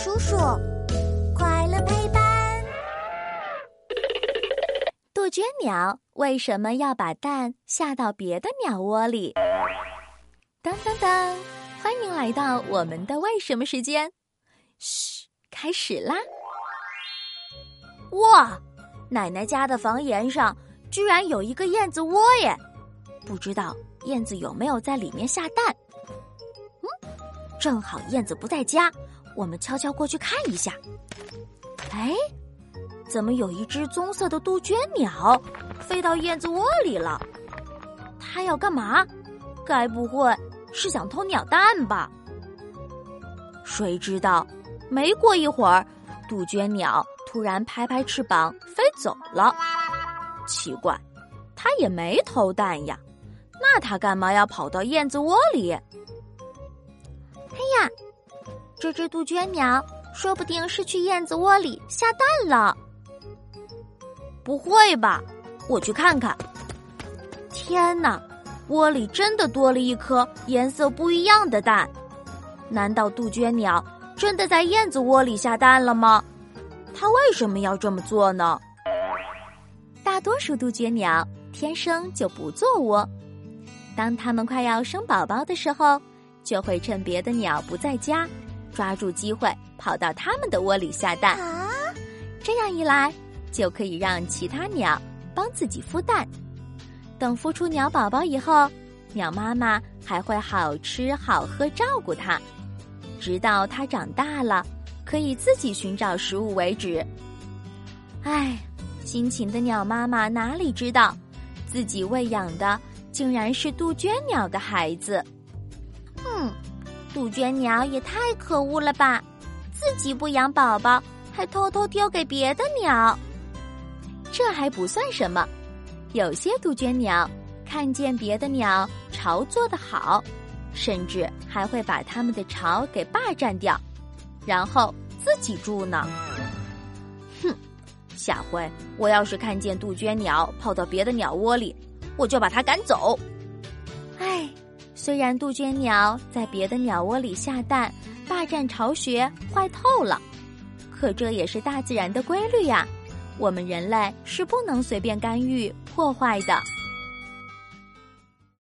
叔叔，快乐陪伴。杜鹃鸟为什么要把蛋下到别的鸟窝里？当当当！欢迎来到我们的为什么时间。嘘，开始啦！哇，奶奶家的房檐上居然有一个燕子窝耶！不知道燕子有没有在里面下蛋？嗯，正好燕子不在家。我们悄悄过去看一下。哎，怎么有一只棕色的杜鹃鸟飞到燕子窝里了？它要干嘛？该不会是想偷鸟蛋吧？谁知道？没过一会儿，杜鹃鸟突然拍拍翅膀飞走了。奇怪，它也没偷蛋呀，那它干嘛要跑到燕子窝里？哎呀！这只杜鹃鸟说不定是去燕子窝里下蛋了。不会吧？我去看看。天哪，窝里真的多了一颗颜色不一样的蛋。难道杜鹃鸟真的在燕子窝里下蛋了吗？它为什么要这么做呢？大多数杜鹃鸟天生就不做窝，当它们快要生宝宝的时候，就会趁别的鸟不在家。抓住机会跑到它们的窝里下蛋，这样一来就可以让其他鸟帮自己孵蛋。等孵出鸟宝宝以后，鸟妈妈还会好吃好喝照顾它，直到它长大了可以自己寻找食物为止。唉，辛勤的鸟妈妈哪里知道，自己喂养的竟然是杜鹃鸟的孩子。嗯。杜鹃鸟也太可恶了吧！自己不养宝宝，还偷偷丢给别的鸟。这还不算什么，有些杜鹃鸟看见别的鸟巢做得好，甚至还会把它们的巢给霸占掉，然后自己住呢。哼，下回我要是看见杜鹃鸟跑到别的鸟窝里，我就把它赶走。虽然杜鹃鸟在别的鸟窝里下蛋，霸占巢穴，坏透了，可这也是大自然的规律呀。我们人类是不能随便干预破坏的。